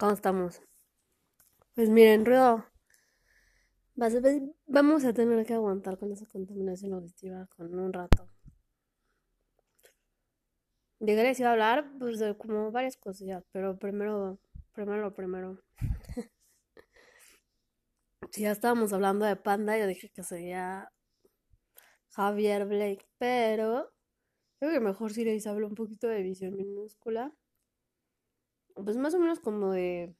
¿Cómo estamos? Pues miren, Ruido, vamos a tener que aguantar con esa contaminación auditiva con un rato. Llegué a a hablar pues, de como varias cosillas, pero primero, primero primero. si ya estábamos hablando de Panda, yo dije que sería Javier Blake, pero creo que mejor si les hablo un poquito de visión minúscula. Pues más o menos como de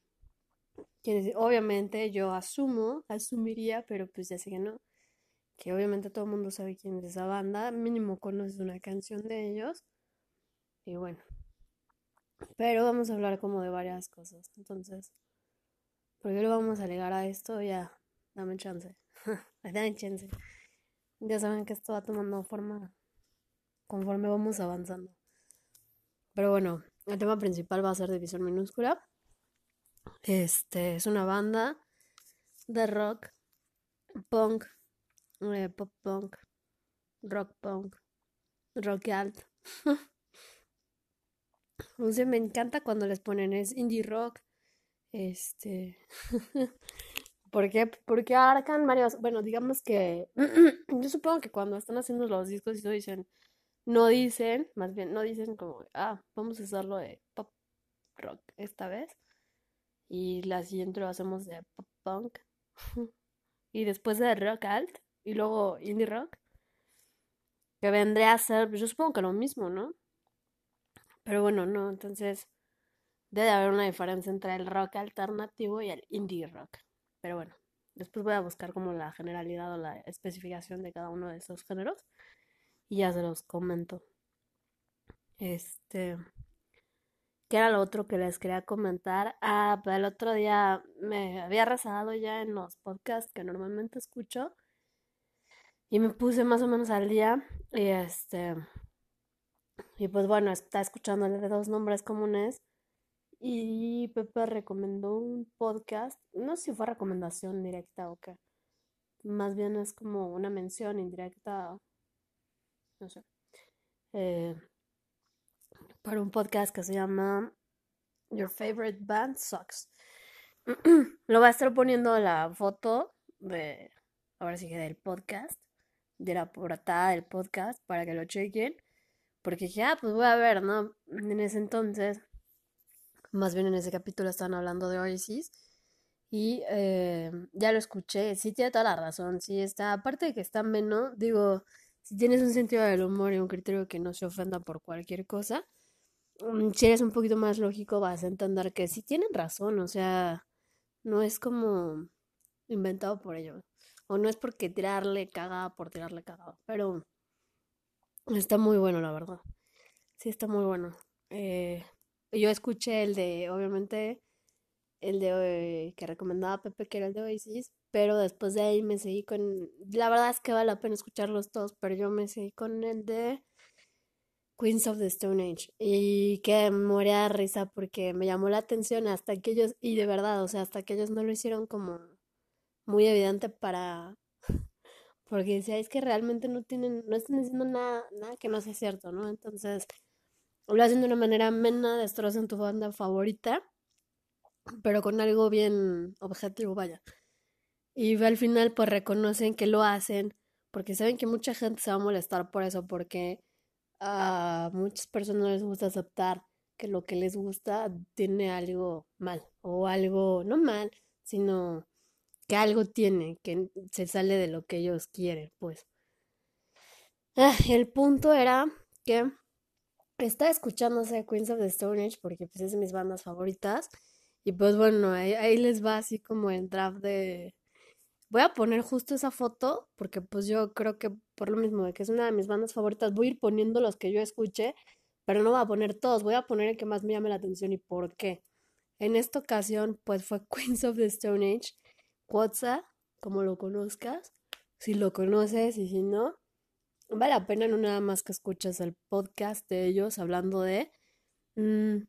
obviamente yo asumo, asumiría, pero pues ya sé que no, que obviamente todo el mundo sabe quién es esa banda, mínimo conoces una canción de ellos. Y bueno, pero vamos a hablar como de varias cosas. Entonces, ¿por qué lo vamos a alegar a esto? Ya, dame chance. dame chance. Ya saben que esto va tomando forma conforme vamos avanzando. Pero bueno, el tema principal va a ser División Minúscula. Este es una banda de rock, punk, eh, pop punk, rock punk, rock alt. o sea, me encanta cuando les ponen es indie rock. Este. ¿Por qué? Porque arcan varios. Bueno, digamos que. yo supongo que cuando están haciendo los discos y todo dicen. No dicen, más bien, no dicen como, ah, vamos a hacerlo de pop rock esta vez. Y la siguiente lo hacemos de pop punk. y después de rock alt. Y luego indie rock. Que vendría a ser, yo supongo que lo mismo, ¿no? Pero bueno, no, entonces debe haber una diferencia entre el rock alternativo y el indie rock. Pero bueno, después voy a buscar como la generalidad o la especificación de cada uno de esos géneros y ya se los comento. Este, ¿qué era lo otro que les quería comentar? Ah, pues el otro día me había rezado ya en los podcasts que normalmente escucho y me puse más o menos al día y este y pues bueno, está escuchando el de dos nombres comunes y Pepe recomendó un podcast, no sé si fue recomendación directa o qué, más bien es como una mención indirecta, no sé, eh, para un podcast que se llama Your Favorite Band Sucks. Lo voy a estar poniendo la foto de, ahora sí que del podcast, de la portada del podcast para que lo chequen. Porque dije, ah, pues voy a ver, ¿no? En ese entonces más bien en ese capítulo están hablando de Oasis. Y eh, ya lo escuché, sí tiene toda la razón, sí está, aparte de que está menos, digo, si tienes un sentido del humor y un criterio que no se ofenda por cualquier cosa, mm, si eres un poquito más lógico vas a entender que sí tienen razón, o sea, no es como inventado por ellos, o no es porque tirarle cagada por tirarle cagada, pero está muy bueno, la verdad, sí está muy bueno. Eh, yo escuché el de, obviamente, el de eh, que recomendaba Pepe, que era el de Oasis, pero después de ahí me seguí con, la verdad es que vale la pena escucharlos todos, pero yo me seguí con el de Queens of the Stone Age y que moría de risa porque me llamó la atención hasta que ellos, y de verdad, o sea, hasta que ellos no lo hicieron como muy evidente para, porque decía, es que realmente no tienen, no están diciendo nada, nada que no sea cierto, ¿no? Entonces lo hacen de una manera amena, destrozan tu banda favorita, pero con algo bien objetivo, vaya. Y al final pues reconocen que lo hacen porque saben que mucha gente se va a molestar por eso, porque a muchas personas les gusta aceptar que lo que les gusta tiene algo mal, o algo, no mal, sino que algo tiene, que se sale de lo que ellos quieren, pues. Ah, el punto era que está escuchándose Queens of the Stone Age porque pues es de mis bandas favoritas. Y pues bueno, ahí, les va así como el draft de... Voy a poner justo esa foto porque pues yo creo que por lo mismo de que es una de mis bandas favoritas, voy a ir poniendo los que yo escuché, pero no voy a poner todos, voy a poner el que más me llame la atención y por qué. En esta ocasión pues fue Queens of the Stone Age, Quotza, como lo conozcas, si lo conoces y si no, vale la pena no nada más que escuches el podcast de ellos hablando de... Mm,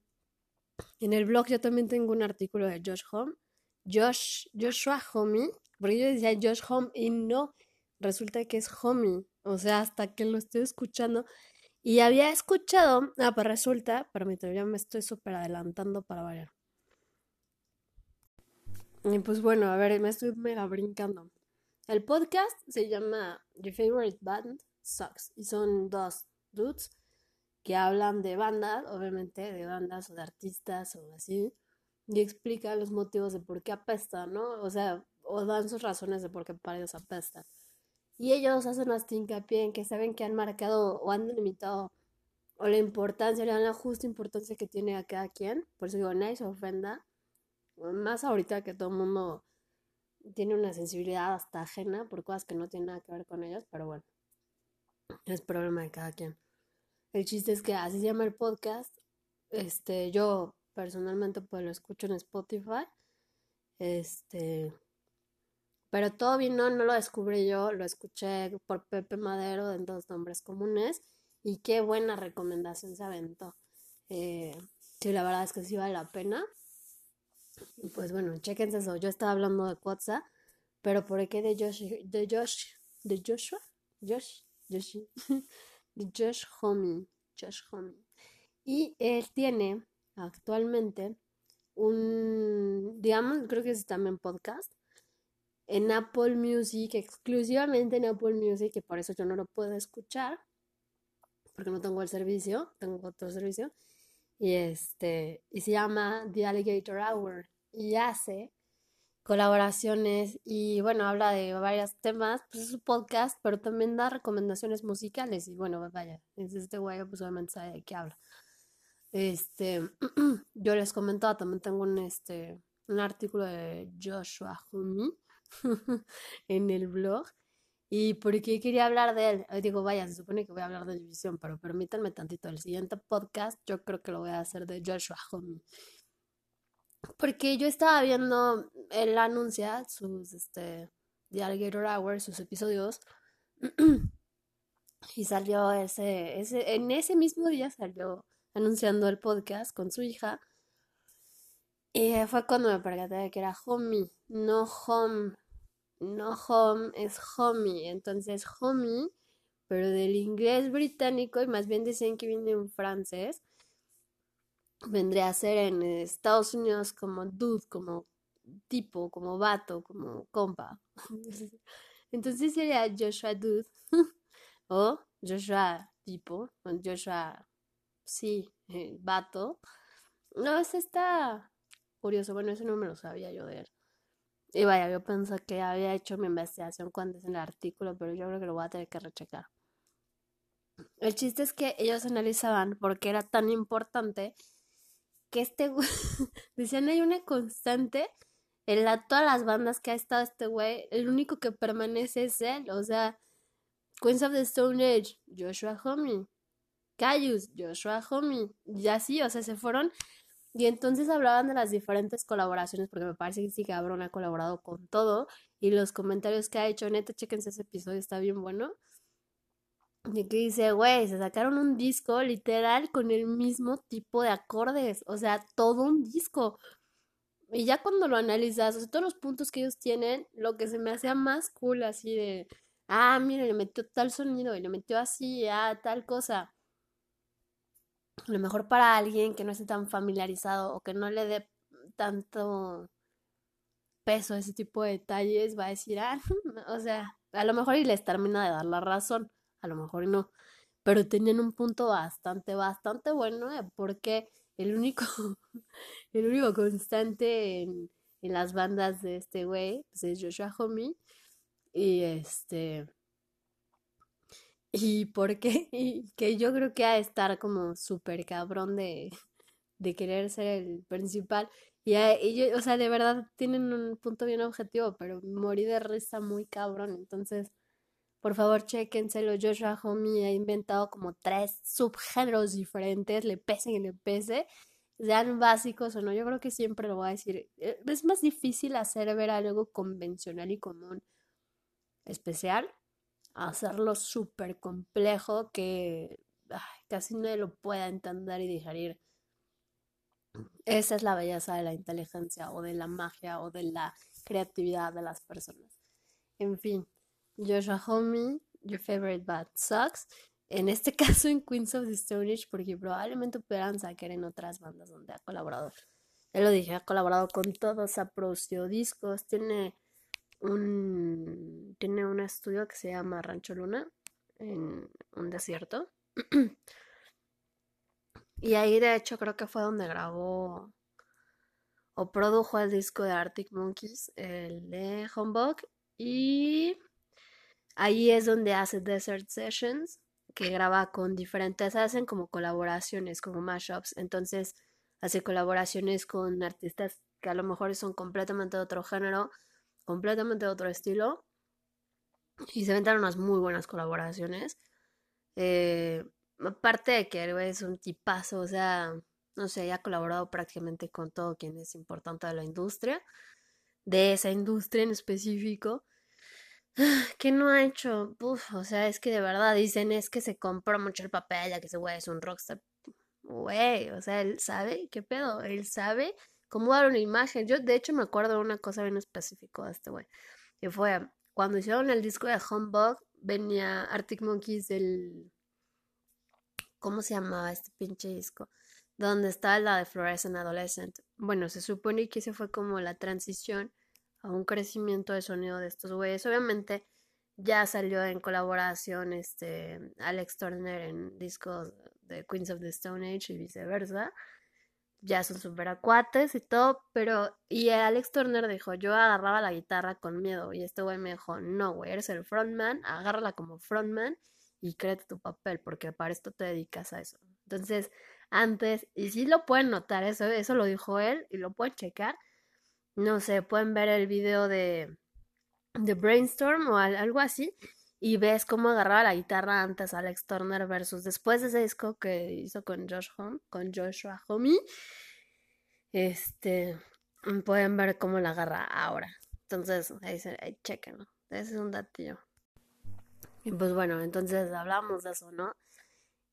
en el blog yo también tengo un artículo de Josh Home, Josh, Joshua Homie, porque yo decía Josh Home y no, resulta que es Homie, o sea, hasta que lo estoy escuchando. Y había escuchado, ah, pues resulta, permítame, ya me estoy súper adelantando para variar. Y pues bueno, a ver, me estoy mega brincando. El podcast se llama Your Favorite Band Sucks y son dos dudes que hablan de bandas, obviamente de bandas o de artistas o así, y explican los motivos de por qué apestan, ¿no? O sea, o dan sus razones de por qué para ellos apestan. Y ellos hacen hasta hincapié en que saben que han marcado o han delimitado o la importancia, le dan la justa importancia que tiene a cada quien. Por eso digo, nadie se ofenda. Más ahorita que todo el mundo tiene una sensibilidad hasta ajena por cosas que no tienen nada que ver con ellos, pero bueno, es problema de cada quien. El chiste es que así se llama el podcast. Este, yo personalmente pues lo escucho en Spotify. Este, pero todo vino, no lo descubrí yo, lo escuché por Pepe Madero en dos nombres comunes y qué buena recomendación se aventó. Eh, sí, la verdad es que sí vale la pena. Pues bueno, chequense eso. Yo estaba hablando de Quatsa, pero por qué de Josh, de Josh, de Joshua, Josh, Josh, Josh Homie, Josh Homie. Y él tiene actualmente un, digamos, creo que es también podcast, en Apple Music, exclusivamente en Apple Music, que por eso yo no lo puedo escuchar, porque no tengo el servicio, tengo otro servicio, y este, y se llama The Alligator Hour, y hace colaboraciones y bueno, habla de varios temas, pues es su podcast, pero también da recomendaciones musicales y bueno, vaya, es este güey pues obviamente sabe de qué habla. Este, yo les comentaba, también tengo un, este, un artículo de Joshua Humi en el blog. ¿Y por qué quería hablar de él? Digo, vaya, se supone que voy a hablar de división, pero permítanme tantito. El siguiente podcast yo creo que lo voy a hacer de Joshua Humi. Porque yo estaba viendo, él anuncia sus, este, The Alligator Hour, sus episodios. y salió ese, ese, en ese mismo día salió anunciando el podcast con su hija. Y fue cuando me percaté de que era homie, no home. No home es homie. Entonces, homie, pero del inglés británico, y más bien dicen que viene en francés, vendría a ser en Estados Unidos como dude, como tipo, como vato, como compa. Entonces sería Joshua Dude o Joshua tipo, o Joshua sí, eh, vato. No, ese está curioso. Bueno, eso no me lo sabía yo de él. Y vaya, yo pensé que había hecho mi investigación cuando es en el artículo, pero yo creo que lo voy a tener que rechecar. El chiste es que ellos analizaban por qué era tan importante que este güey, decían hay una constante en la, todas las bandas que ha estado este güey, el único que permanece es él, o sea, Queens of the Stone Age, Joshua Homme, Cayus, Joshua Homme, y así, o sea, se fueron y entonces hablaban de las diferentes colaboraciones, porque me parece que sí cabrón ha colaborado con todo. Y los comentarios que ha hecho, neta, chequense ese episodio, está bien bueno. Y que dice, güey, se sacaron un disco literal con el mismo tipo de acordes. O sea, todo un disco. Y ya cuando lo analizas, o sea, todos los puntos que ellos tienen, lo que se me hacía más cool, así de, ah, mira, le metió tal sonido y le metió así, ah, tal cosa a lo mejor para alguien que no esté tan familiarizado o que no le dé tanto peso a ese tipo de detalles, va a decir, ah, o sea, a lo mejor y les termina de dar la razón, a lo mejor no, pero tenían un punto bastante, bastante bueno, porque el único, el único constante en, en las bandas de este güey, pues es Joshua Homie, y este, y por qué, y que yo creo que ha de estar como súper cabrón de, de querer ser el principal. Y, yo, o sea, de verdad tienen un punto bien objetivo, pero morí de risa muy cabrón. Entonces, por favor, chéquenselo. Joshua Homie ha inventado como tres subgéneros diferentes, le pese y le pese, sean básicos o no. Yo creo que siempre lo voy a decir. Eh, es más difícil hacer ver algo convencional y común especial hacerlo súper complejo que casi nadie lo pueda entender y digerir. Esa es la belleza de la inteligencia o de la magia o de la creatividad de las personas. En fin, Joshua Homie, Your Favorite Bad Sucks. En este caso en Queens of the Stone Age, porque probablemente pudieran sacar en otras bandas donde ha colaborado. Él lo dije, ha colaborado con todos, ha producido discos, tiene un, tiene un estudio que se llama Rancho Luna en un desierto. y ahí de hecho creo que fue donde grabó o produjo el disco de Arctic Monkeys, el de Humbug. Y ahí es donde hace Desert Sessions, que graba con diferentes, hacen como colaboraciones, como mashups. Entonces hace colaboraciones con artistas que a lo mejor son completamente de otro género, completamente otro estilo. Y se venden unas muy buenas colaboraciones. Eh, aparte de que es un tipazo, o sea, no sé, ha colaborado prácticamente con todo quien es importante de la industria, de esa industria en específico. ¿Qué no ha hecho? o sea, es que de verdad dicen es que se compró mucho el papel, ya que ese güey es un rockstar. Güey, o sea, él sabe, ¿qué pedo? Él sabe cómo dar una imagen. Yo, de hecho, me acuerdo de una cosa bien específica de este güey. Que fue cuando hicieron el disco de Humbug, venía Arctic Monkeys del. ¿Cómo se llamaba este pinche disco? Donde está la de Fluorescent Adolescent. Bueno, se supone que ese fue como la transición a un crecimiento de sonido de estos güeyes. Obviamente ya salió en colaboración este Alex Turner en discos de Queens of the Stone Age y viceversa ya son super acuates y todo, pero y Alex Turner dijo, yo agarraba la guitarra con miedo y este güey me dijo, no, güey, eres el frontman, agárrala como frontman y créete tu papel porque para esto te dedicas a eso. Entonces, antes, y sí lo pueden notar, eso, eso lo dijo él y lo pueden checar, no sé, pueden ver el video de, de Brainstorm o algo así y ves cómo agarraba la guitarra antes Alex Turner versus después de ese disco que hizo con Josh Home, con Joshua Homie. Este, pueden ver cómo la agarra ahora. Entonces, ahí, se, ahí chequen, Ese es un datillo. Y pues bueno, entonces hablamos de eso, ¿no?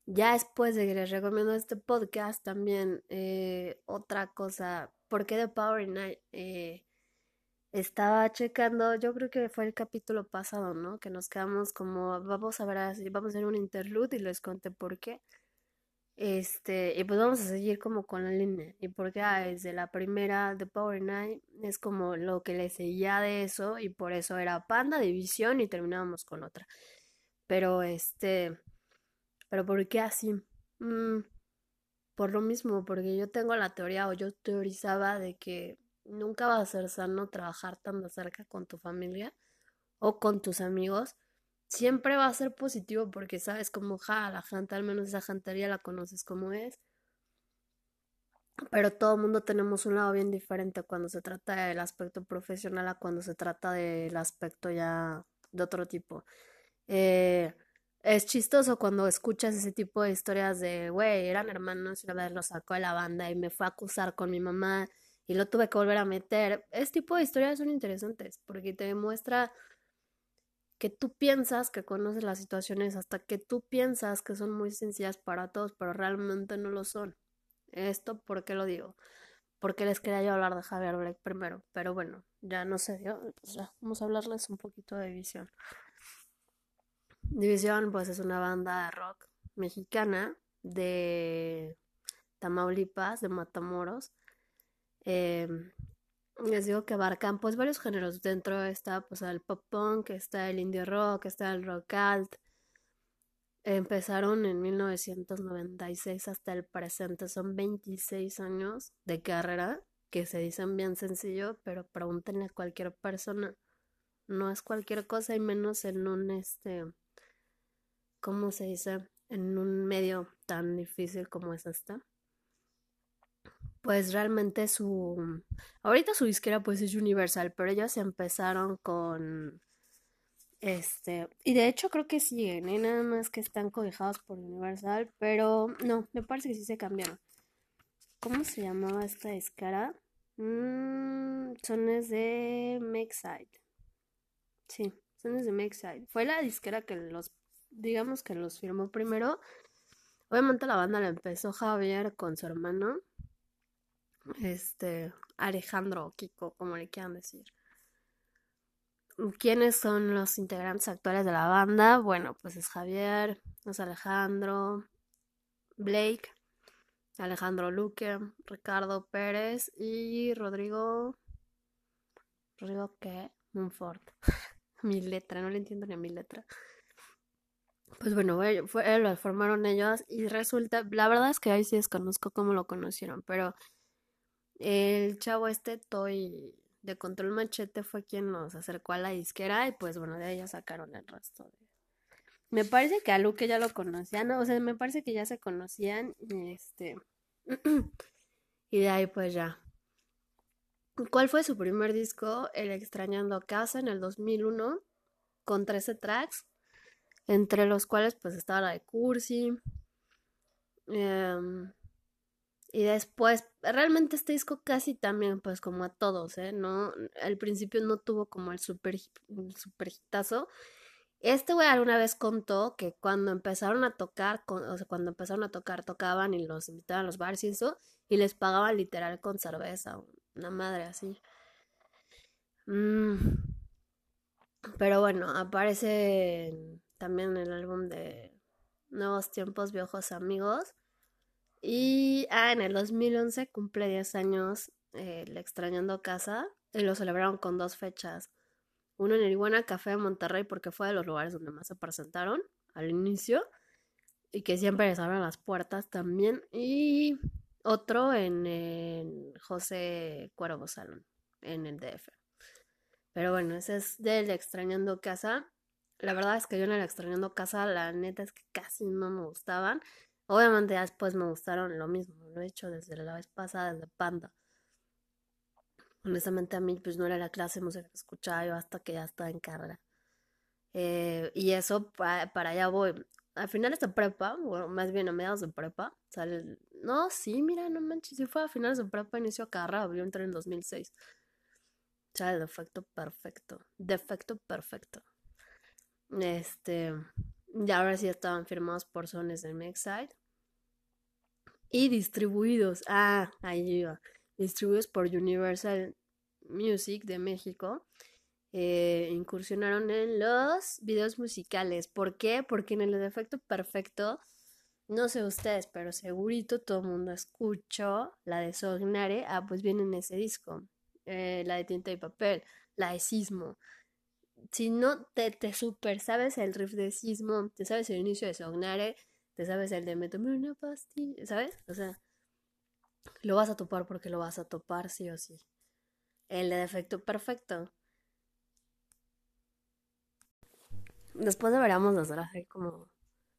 Ya después de que les recomiendo este podcast, también eh, otra cosa, ¿por qué The Power Night? Eh, estaba checando, yo creo que fue el capítulo pasado, ¿no? Que nos quedamos como, vamos a ver, vamos a hacer un interlude y les conté por qué. Este, y pues vamos a seguir como con la línea. Y porque ah, desde la primera de Power Night es como lo que le seguía de eso, y por eso era Panda, División, y terminábamos con otra. Pero este, pero ¿por qué así? Mm, por lo mismo, porque yo tengo la teoría, o yo teorizaba de que nunca va a ser sano trabajar tan de cerca con tu familia o con tus amigos. Siempre va a ser positivo porque sabes cómo ja, la gente, al menos esa jantería la conoces como es. Pero todo el mundo tenemos un lado bien diferente cuando se trata del aspecto profesional a cuando se trata del aspecto ya de otro tipo. Eh, es chistoso cuando escuchas ese tipo de historias de, güey, eran hermanos y una vez lo sacó de la banda y me fue a acusar con mi mamá y lo tuve que volver a meter. Este tipo de historias son interesantes porque te demuestra que tú piensas que conoces las situaciones hasta que tú piensas que son muy sencillas para todos, pero realmente no lo son. Esto, ¿por qué lo digo? Porque les quería yo hablar de Javier Black primero, pero bueno, ya no sé, yo, pues vamos a hablarles un poquito de División. División, pues es una banda de rock mexicana de Tamaulipas, de Matamoros, eh, les digo que abarcan pues varios géneros. Dentro está pues el pop punk, está el indie rock, está el rock alt. Empezaron en 1996 hasta el presente. Son 26 años de carrera que se dicen bien sencillo, pero pregúntenle a cualquier persona. No es cualquier cosa y menos en un este, ¿cómo se dice? En un medio tan difícil como es este pues realmente su... Ahorita su disquera pues es Universal, pero ellos empezaron con... Este, y de hecho creo que siguen, ¿eh? nada más que están cobijados por Universal, pero no, me parece que sí se cambiaron. ¿Cómo se llamaba esta disquera? Mm, son es de Makeside. Sí, son es de Makeside. Fue la disquera que los, digamos que los firmó primero. Obviamente la banda la empezó Javier con su hermano este, Alejandro Kiko, como le quieran decir. ¿Quiénes son los integrantes actuales de la banda? Bueno, pues es Javier, es Alejandro, Blake, Alejandro Luque, Ricardo Pérez y Rodrigo. ¿Rodrigo qué? Monfort. mi letra, no le entiendo ni a mi letra. Pues bueno, fue, lo formaron ellos y resulta, la verdad es que ahí sí desconozco cómo lo conocieron, pero el chavo este, Toy de Control Machete, fue quien nos acercó a la disquera y pues bueno, de ahí ya sacaron el resto de... Me parece que a Luke ya lo conocían, o sea, me parece que ya se conocían y este... y de ahí pues ya. ¿Cuál fue su primer disco? El Extrañando Casa en el 2001 con 13 tracks entre los cuales pues estaba la de Cursi. Em, y después, realmente este disco casi también, pues como a todos, ¿eh? No, al principio no tuvo como el super, super hitazo. Este güey alguna vez contó que cuando empezaron a tocar, o sea, cuando empezaron a tocar, tocaban y los invitaban a los bares y eso, y les pagaban literal con cerveza, una madre así. Mm. Pero bueno, aparece también el álbum de Nuevos Tiempos, Viejos Amigos. Y ah, en el 2011 cumple 10 años eh, el Extrañando Casa y lo celebraron con dos fechas. Uno en el Iguana Café de Monterrey porque fue de los lugares donde más se presentaron al inicio y que siempre les abren las puertas también. Y otro en el José Cuervo Salón, en el DF. Pero bueno, ese es del Extrañando Casa. La verdad es que yo en el extrañando casa, la neta es que casi no me gustaban. Obviamente después me gustaron lo mismo, lo he hecho desde la vez pasada, desde Panda. Honestamente a mí pues no era la clase de música que escuchaba yo hasta que ya estaba en carrera. Eh, y eso para, allá voy. A finales de prepa, bueno, más bien a mediados de prepa, sale... No, sí, mira, no manches, sí fue a finales de prepa, inicio a carrera, yo entré en 2006. O defecto perfecto. Defecto perfecto. Este, y ahora sí estaban firmados por Sones de Mexide. Y distribuidos, ah, ahí iba, distribuidos por Universal Music de México. Eh, incursionaron en los videos musicales. ¿Por qué? Porque en el defecto perfecto, no sé ustedes, pero segurito todo el mundo escuchó la de Sognare. Ah, pues viene en ese disco. Eh, la de tinta y papel, la de Sismo, si no te, te super sabes el riff de Sismo, te sabes el inicio de Sognare, te sabes el de Me una pastilla, ¿sabes? O sea, lo vas a topar porque lo vas a topar sí o sí. El de defecto perfecto. Después deberíamos hacer como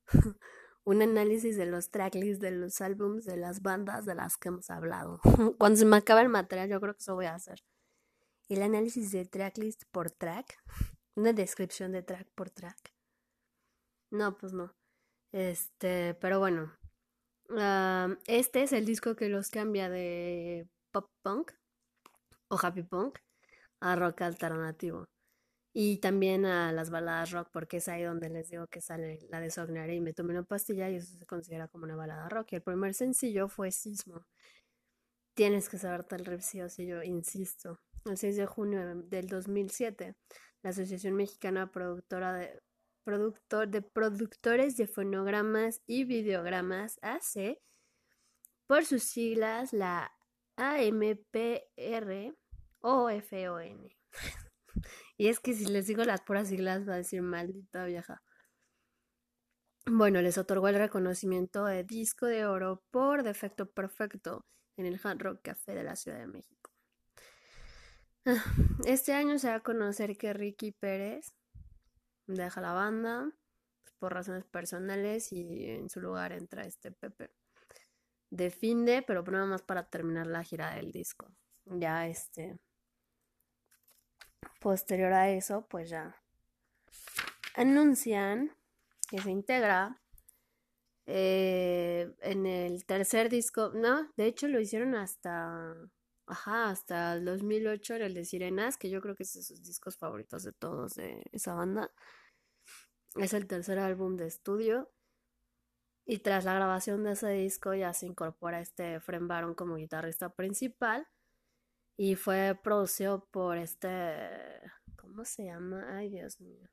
un análisis de los tracklists de los álbums, de las bandas de las que hemos hablado. Cuando se me acabe el material, yo creo que eso voy a hacer el análisis de tracklist por track, una descripción de track por track. No, pues no. Este, pero bueno. este es el disco que los cambia de pop punk o happy punk a rock alternativo. Y también a las baladas rock, porque es ahí donde les digo que sale la de Sognare y me tomé una pastilla y eso se considera como una balada rock. Y el primer sencillo fue Sismo. Tienes que saber tal riff sí o sí, yo insisto el 6 de junio del 2007, la Asociación Mexicana Productora de, Productor, de Productores de Fonogramas y Videogramas, AC, por sus siglas, la AMPR o FON. y es que si les digo las puras siglas va a decir maldita vieja. Bueno, les otorgó el reconocimiento de disco de oro por defecto perfecto en el Hard Rock Café de la Ciudad de México. Este año se va a conocer que Ricky Pérez deja la banda pues, por razones personales y en su lugar entra este Pepe de Finde, pero nada más para terminar la gira del disco. Ya este posterior a eso, pues ya anuncian que se integra eh, en el tercer disco, no, de hecho lo hicieron hasta Ajá, hasta el 2008 era el de Sirenas, que yo creo que es de sus discos favoritos de todos de esa banda. Es el tercer álbum de estudio. Y tras la grabación de ese disco ya se incorpora este Fren Baron como guitarrista principal. Y fue producido por este... ¿Cómo se llama? Ay, Dios mío.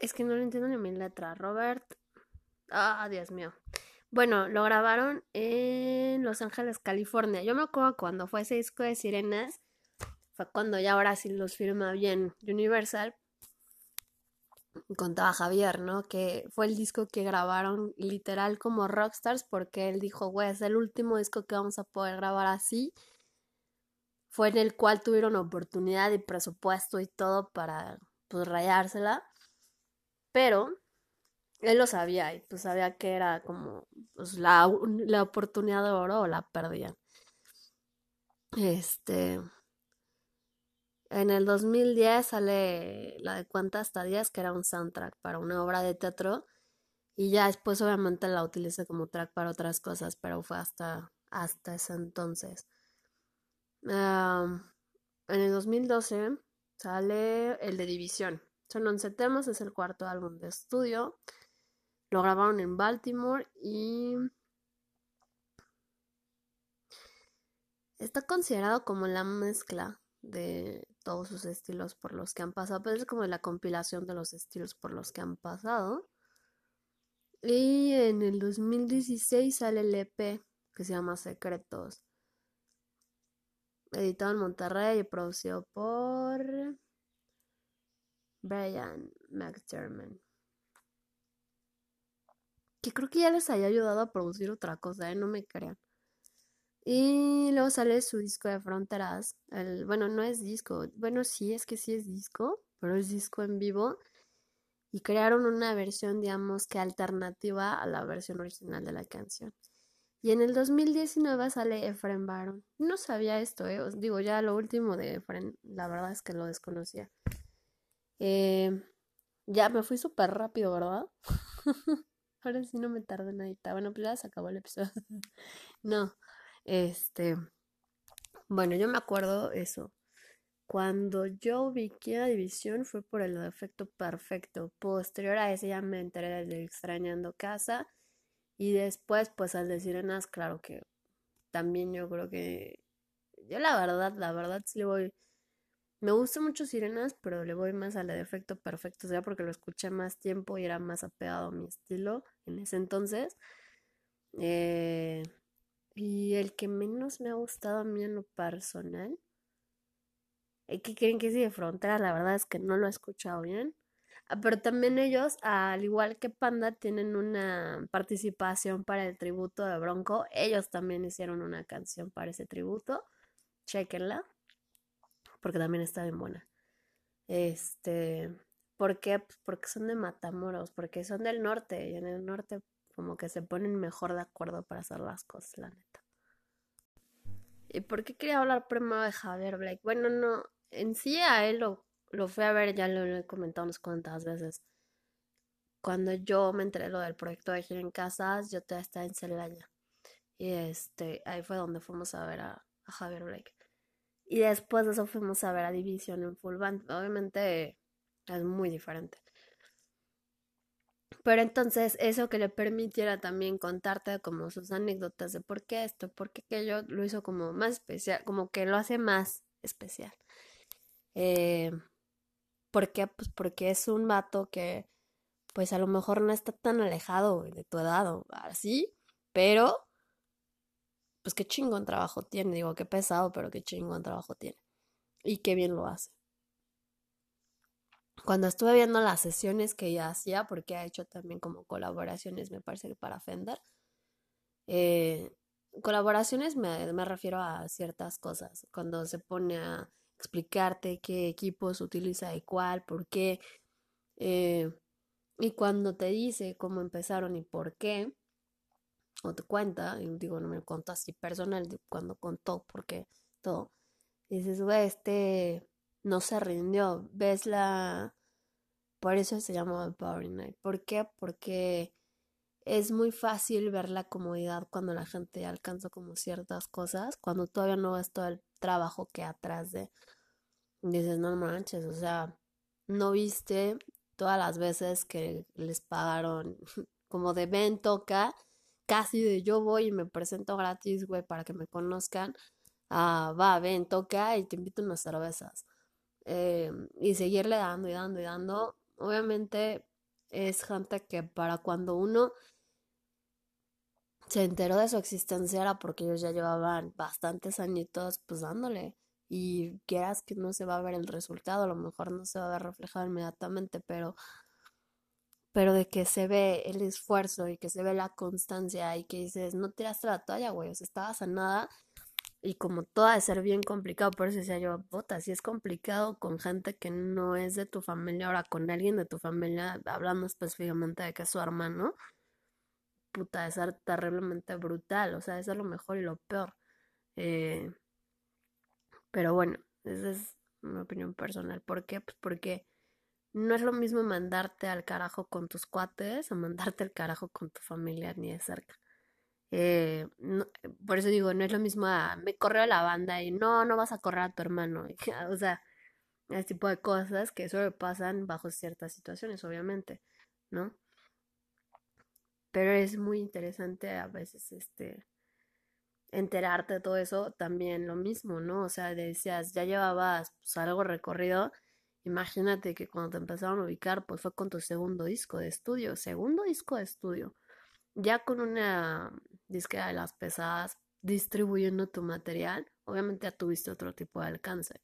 Es que no lo entiendo ni mi letra. Robert... Ah, Dios mío. Bueno, lo grabaron en Los Ángeles, California. Yo me acuerdo cuando fue ese disco de Sirenas, fue cuando ya ahora sí los firma bien Universal. Contaba Javier, ¿no? Que fue el disco que grabaron literal como rockstars porque él dijo, güey, es el último disco que vamos a poder grabar así. Fue en el cual tuvieron oportunidad y presupuesto y todo para, pues, rayársela. Pero él lo sabía y pues sabía que era como pues, la, la oportunidad de oro o la perdían. Este. En el 2010 sale la de Cuántas estadías, que era un soundtrack para una obra de teatro. Y ya después obviamente la utilicé como track para otras cosas, pero fue hasta, hasta ese entonces. en el 2012 sale el de División. Son 11 temas, es el cuarto álbum de estudio. Lo grabaron en Baltimore y está considerado como la mezcla de todos sus estilos por los que han pasado, pero es como la compilación de los estilos por los que han pasado. Y en el 2016 sale el EP que se llama Secretos. Editado en Monterrey y producido por Brian McDermott que creo que ya les haya ayudado a producir otra cosa, ¿eh? no me crean. Y luego sale su disco de Fronteras. Bueno, no es disco. Bueno, sí, es que sí es disco, pero es disco en vivo. Y crearon una versión, digamos que alternativa a la versión original de la canción. Y en el 2019 sale Efren Baron. No sabía esto, ¿eh? Digo, ya lo último de Efren, la verdad es que lo desconocía. Eh, ya me fui súper rápido, ¿verdad? Ahora sí no me tardo en. Bueno, pues ya se acabó el episodio. no, este. Bueno, yo me acuerdo eso. Cuando yo vi que la división fue por el efecto perfecto. Posterior a ese ya me enteré de extrañando casa. Y después, pues al de Sirenas, claro que también yo creo que. Yo la verdad, la verdad sí le voy me gusta mucho Sirenas, pero le voy más al de efecto perfecto, o sea, porque lo escuché más tiempo y era más apegado a mi estilo en ese entonces. Eh, y el que menos me ha gustado a mí en lo personal, ¿qué creen que es de Frontera? La verdad es que no lo he escuchado bien. Ah, pero también ellos, al igual que Panda, tienen una participación para el tributo de Bronco. Ellos también hicieron una canción para ese tributo. Chequenla porque también está bien buena. Este, ¿por qué? Pues porque son de Matamoros, porque son del norte y en el norte como que se ponen mejor de acuerdo para hacer las cosas, la neta. ¿Y por qué quería hablar primero de Javier Blake? Bueno, no, en sí a él lo, lo fui a ver, ya lo, he comentado unas cuantas veces. Cuando yo me enteré lo del proyecto de Gira en Casas, yo todavía estaba en Celaya. Y este, ahí fue donde fuimos a ver a Javier Blake. Y después de eso fuimos a ver a División en full band. Obviamente es muy diferente. Pero entonces eso que le permitiera también contarte como sus anécdotas de por qué esto, por qué aquello, lo hizo como más especial, como que lo hace más especial. Eh, ¿Por qué? Pues porque es un vato que pues a lo mejor no está tan alejado de tu edad o así, pero pues qué chingón trabajo tiene. Digo, qué pesado, pero qué chingón trabajo tiene. Y qué bien lo hace. Cuando estuve viendo las sesiones que ella hacía, porque ha hecho también como colaboraciones, me parece que para Fender, eh, colaboraciones me, me, refiero a ciertas cosas. Cuando se pone a explicarte qué equipos utiliza y cuál, por qué, eh, y cuando te dice cómo empezaron y por qué, o te cuenta, y digo, no me contó así personal, cuando contó, porque todo, dices, güey, este no se rindió, ves la, por eso se llama Power Night, ¿por qué? Porque es muy fácil ver la comodidad cuando la gente alcanza como ciertas cosas, cuando todavía no ves todo el trabajo que atrás de, dices, no manches, o sea, no viste todas las veces que les pagaron como de ven, toca, casi de yo voy y me presento gratis, güey, para que me conozcan. Ah, va, ven, toca y te invito unas cervezas. Eh, y seguirle dando y dando y dando. Obviamente es gente que para cuando uno se enteró de su existencia era porque ellos ya llevaban bastantes añitos pues dándole y quieras que no se va a ver el resultado, a lo mejor no se va a ver reflejado inmediatamente, pero pero de que se ve el esfuerzo y que se ve la constancia y que dices, no tiraste la toalla, güey, o sea, estabas a nada y como todo de ser bien complicado, por eso decía yo, bota, si es complicado con gente que no es de tu familia, ahora con alguien de tu familia, hablando específicamente de que es su hermano, puta, ser terriblemente brutal, o sea, eso es lo mejor y lo peor. Eh, pero bueno, esa es mi opinión personal. ¿Por qué? Pues porque no es lo mismo mandarte al carajo con tus cuates o mandarte al carajo con tu familia ni de cerca. Eh, por eso digo, no es lo mismo a me corrió la banda y no, no vas a correr a tu hermano. o sea, ese tipo de cosas que solo pasan bajo ciertas situaciones, obviamente, ¿no? Pero es muy interesante a veces este enterarte de todo eso, también lo mismo, ¿no? O sea, decías, ya llevabas pues, algo recorrido Imagínate que cuando te empezaron a ubicar, pues fue con tu segundo disco de estudio, segundo disco de estudio, ya con una disquera de las pesadas distribuyendo tu material, obviamente ya tuviste otro tipo de alcance.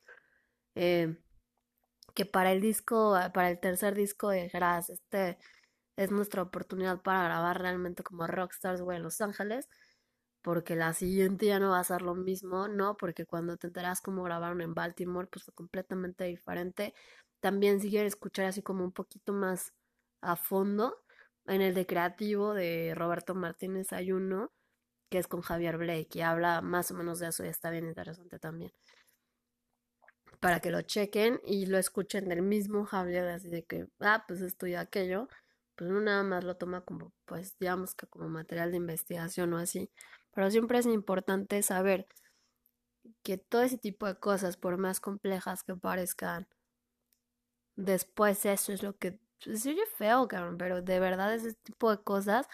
Eh, que para el disco, para el tercer disco de Gras, este es nuestra oportunidad para grabar realmente como rockstars, güey, en Los Ángeles porque la siguiente ya no va a ser lo mismo, ¿no? Porque cuando te enteras cómo grabaron en Baltimore, pues fue completamente diferente. También si quieres escuchar así como un poquito más a fondo, en el de creativo de Roberto Martínez hay uno que es con Javier Blake y habla más o menos de eso y está bien interesante también. Para que lo chequen y lo escuchen del mismo Javier, así de que, ah, pues esto y aquello, pues no nada más lo toma como, pues digamos que como material de investigación o así, pero siempre es importante saber que todo ese tipo de cosas, por más complejas que parezcan, después eso es lo que se oye feo, cabrón, pero de verdad ese tipo de cosas,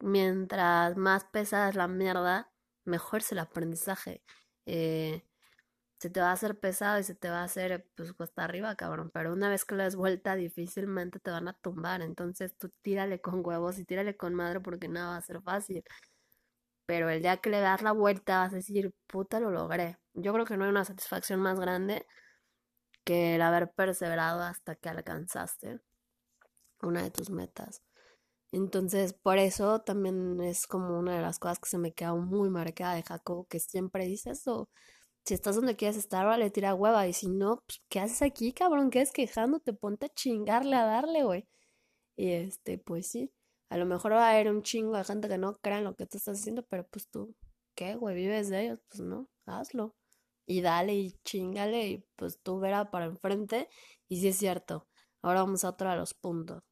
mientras más pesada es la mierda, mejor es el aprendizaje. Eh, se te va a hacer pesado y se te va a hacer pues hasta arriba, cabrón. Pero una vez que le das vuelta, difícilmente te van a tumbar. Entonces tú tírale con huevos y tírale con madre porque nada va a ser fácil pero el día que le das la vuelta vas a decir, puta, lo logré. Yo creo que no hay una satisfacción más grande que el haber perseverado hasta que alcanzaste una de tus metas. Entonces, por eso también es como una de las cosas que se me queda muy marcada de Jacobo, que siempre dice eso. Si estás donde quieres estar, vale, tira hueva. Y si no, pues, ¿qué haces aquí, cabrón? ¿Qué es quejándote? Ponte a chingarle, a darle, güey. Y este, pues sí. A lo mejor va a haber un chingo de gente que no crea en lo que tú estás haciendo, pero pues tú, ¿qué, güey? ¿Vives de ellos? Pues no, hazlo. Y dale y chingale y pues tú verás para enfrente. Y sí es cierto. Ahora vamos a otro de los puntos.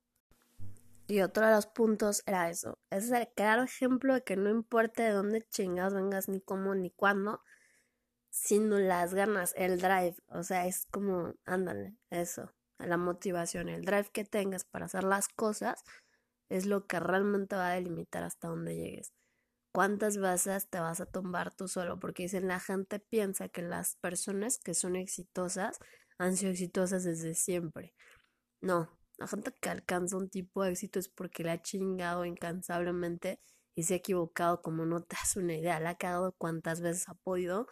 Y otro de los puntos era eso. Es el claro ejemplo de que no importa de dónde chingas vengas, ni cómo, ni cuándo, sino las ganas, el drive. O sea, es como, ándale, eso, la motivación, el drive que tengas para hacer las cosas es lo que realmente va a delimitar hasta dónde llegues. ¿Cuántas veces te vas a tumbar tú solo? Porque dicen, la gente piensa que las personas que son exitosas han sido exitosas desde siempre. No, la gente que alcanza un tipo de éxito es porque le ha chingado incansablemente y se ha equivocado como no te das una idea. Le ha cagado cuantas veces ha podido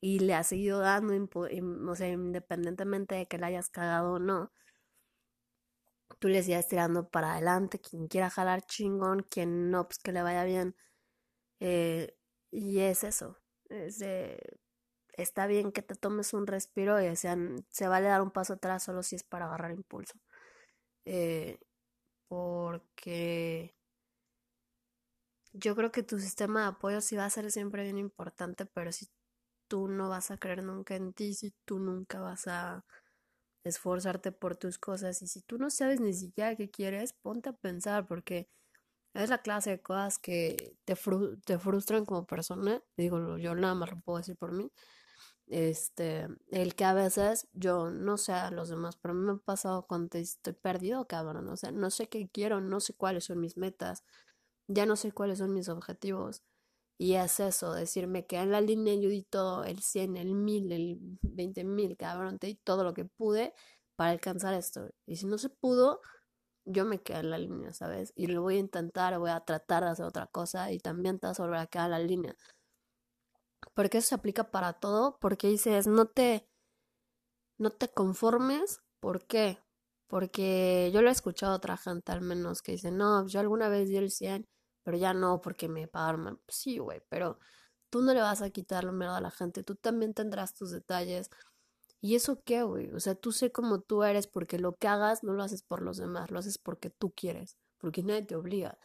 y le ha seguido dando, o sea, independientemente de que le hayas cagado o no tú le sigas tirando para adelante, quien quiera jalar chingón, quien no, pues que le vaya bien. Eh, y es eso, es está bien que te tomes un respiro y se vale dar un paso atrás solo si es para agarrar impulso. Eh, porque yo creo que tu sistema de apoyo sí va a ser siempre bien importante, pero si tú no vas a creer nunca en ti, si tú nunca vas a esforzarte por tus cosas y si tú no sabes ni siquiera qué quieres, ponte a pensar porque es la clase de cosas que te, te frustran como persona, digo, yo nada más lo puedo decir por mí, este, el que a veces yo no sé a los demás, pero a me ha pasado cuando estoy perdido, cabrón, o sea, no sé qué quiero, no sé cuáles son mis metas, ya no sé cuáles son mis objetivos. Y es eso, decirme que en la línea yo di todo, el 100, el 1000, el 20 mil, cabrón, te di todo lo que pude para alcanzar esto. Y si no se pudo, yo me quedo en la línea, ¿sabes? Y lo voy a intentar, voy a tratar de hacer otra cosa y también te vas a volver a quedar en la línea. Porque eso se aplica para todo, porque dices, no te, no te conformes, ¿por qué? Porque yo lo he escuchado a otra gente al menos que dice, no, yo alguna vez di el 100, pero ya no porque me pagaron. Sí, güey, pero tú no le vas a quitar lo miedo a la gente, tú también tendrás tus detalles. ¿Y eso qué, güey? O sea, tú sé como tú eres porque lo que hagas no lo haces por los demás, lo haces porque tú quieres, porque nadie te obliga.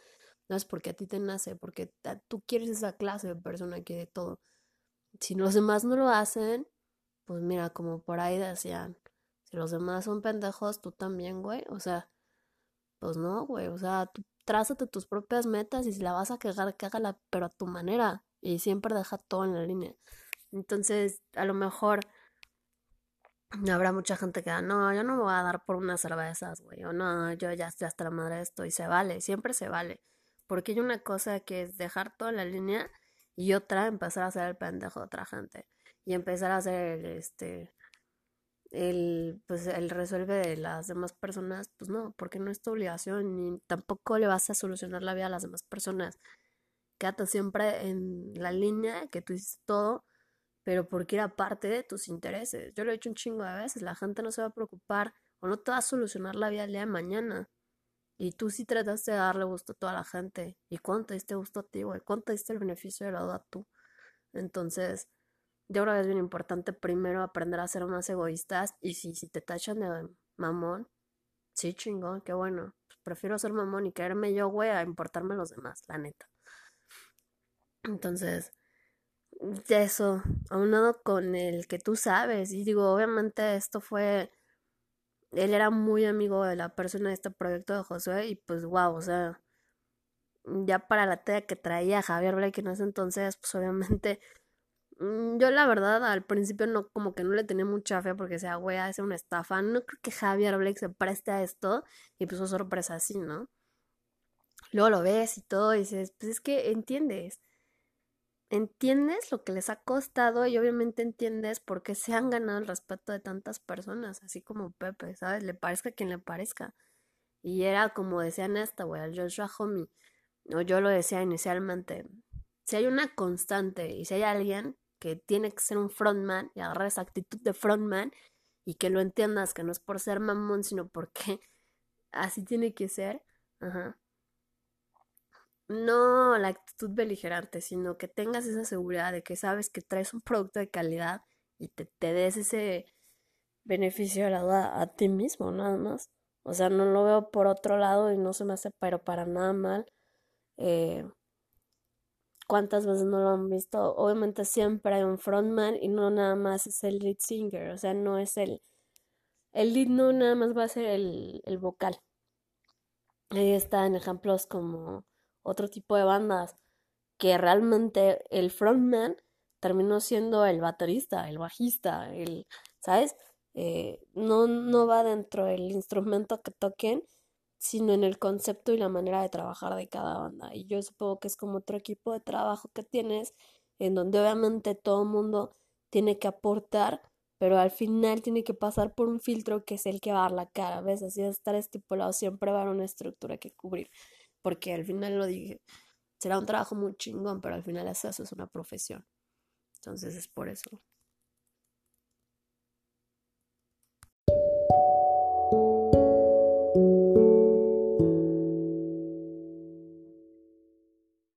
No es porque a ti te nace, porque tú quieres esa clase de persona que de todo. Si los demás no lo hacen, pues mira, como por ahí decían, si los demás son pendejos, tú también, güey. O sea, pues no, güey. O sea, tú trázate tus propias metas y si la vas a quejar, cágala, pero a tu manera. Y siempre deja todo en la línea. Entonces, a lo mejor habrá mucha gente que da, no, yo no me voy a dar por unas cervezas, güey. O no, yo ya estoy hasta la madre de esto. Y se vale, siempre se vale. Porque hay una cosa que es dejar toda la línea y otra empezar a hacer el pendejo de otra gente. Y empezar a hacer este el, pues, el resuelve de las demás personas, pues no, porque no es tu obligación ni tampoco le vas a solucionar la vida a las demás personas. Quédate siempre en la línea que tú dices todo, pero porque era parte de tus intereses. Yo lo he dicho un chingo de veces, la gente no se va a preocupar o no te va a solucionar la vida el día de mañana. Y tú sí trataste de darle gusto a toda la gente. ¿Y cuánto te diste gusto a ti, güey? ¿Cuánto te diste el beneficio de la duda tú? Entonces, yo creo que es bien importante primero aprender a ser más egoístas y si, si te tachan de mamón, sí, chingón, qué bueno. Pues prefiero ser mamón y quererme yo, güey, a importarme los demás, la neta. Entonces, eso, aunado con el que tú sabes, y digo, obviamente esto fue, él era muy amigo de la persona de este proyecto de Josué y pues wow, o sea, ya para la tela que traía Javier Blake en ese entonces, pues obviamente yo la verdad al principio no como que no le tenía mucha fe porque sea, güey, es una estafa. No creo que Javier Blake se preste a esto y pues sorpresa así, ¿no? Luego lo ves y todo y dices, pues es que entiendes. Entiendes lo que les ha costado y obviamente entiendes por qué se han ganado el respeto de tantas personas, así como Pepe, ¿sabes? Le parezca quien le parezca. Y era como decían esta, güey, al Joshua Homie. O yo lo decía inicialmente. Si hay una constante y si hay alguien que tiene que ser un frontman y agarrar esa actitud de frontman y que lo entiendas, que no es por ser mamón, sino porque así tiene que ser. Ajá. No la actitud beligerante, sino que tengas esa seguridad de que sabes que traes un producto de calidad y te, des ese beneficio de la duda a ti mismo, nada más. O sea, no lo veo por otro lado y no se me hace, pero para nada mal. Eh, cuántas veces no lo han visto. Obviamente siempre hay un frontman y no nada más es el lead singer, o sea, no es el... El lead no nada más va a ser el, el vocal. Ahí están ejemplos como otro tipo de bandas que realmente el frontman terminó siendo el baterista, el bajista, el, ¿sabes? Eh, no, no va dentro del instrumento que toquen, sino en el concepto y la manera de trabajar de cada banda. Y yo supongo que es como otro equipo de trabajo que tienes, en donde obviamente todo el mundo tiene que aportar, pero al final tiene que pasar por un filtro que es el que va a dar la cara, ¿ves? Así de estar estipulado, siempre va a haber una estructura que cubrir, porque al final lo dije, será un trabajo muy chingón, pero al final eso es una profesión. Entonces es por eso.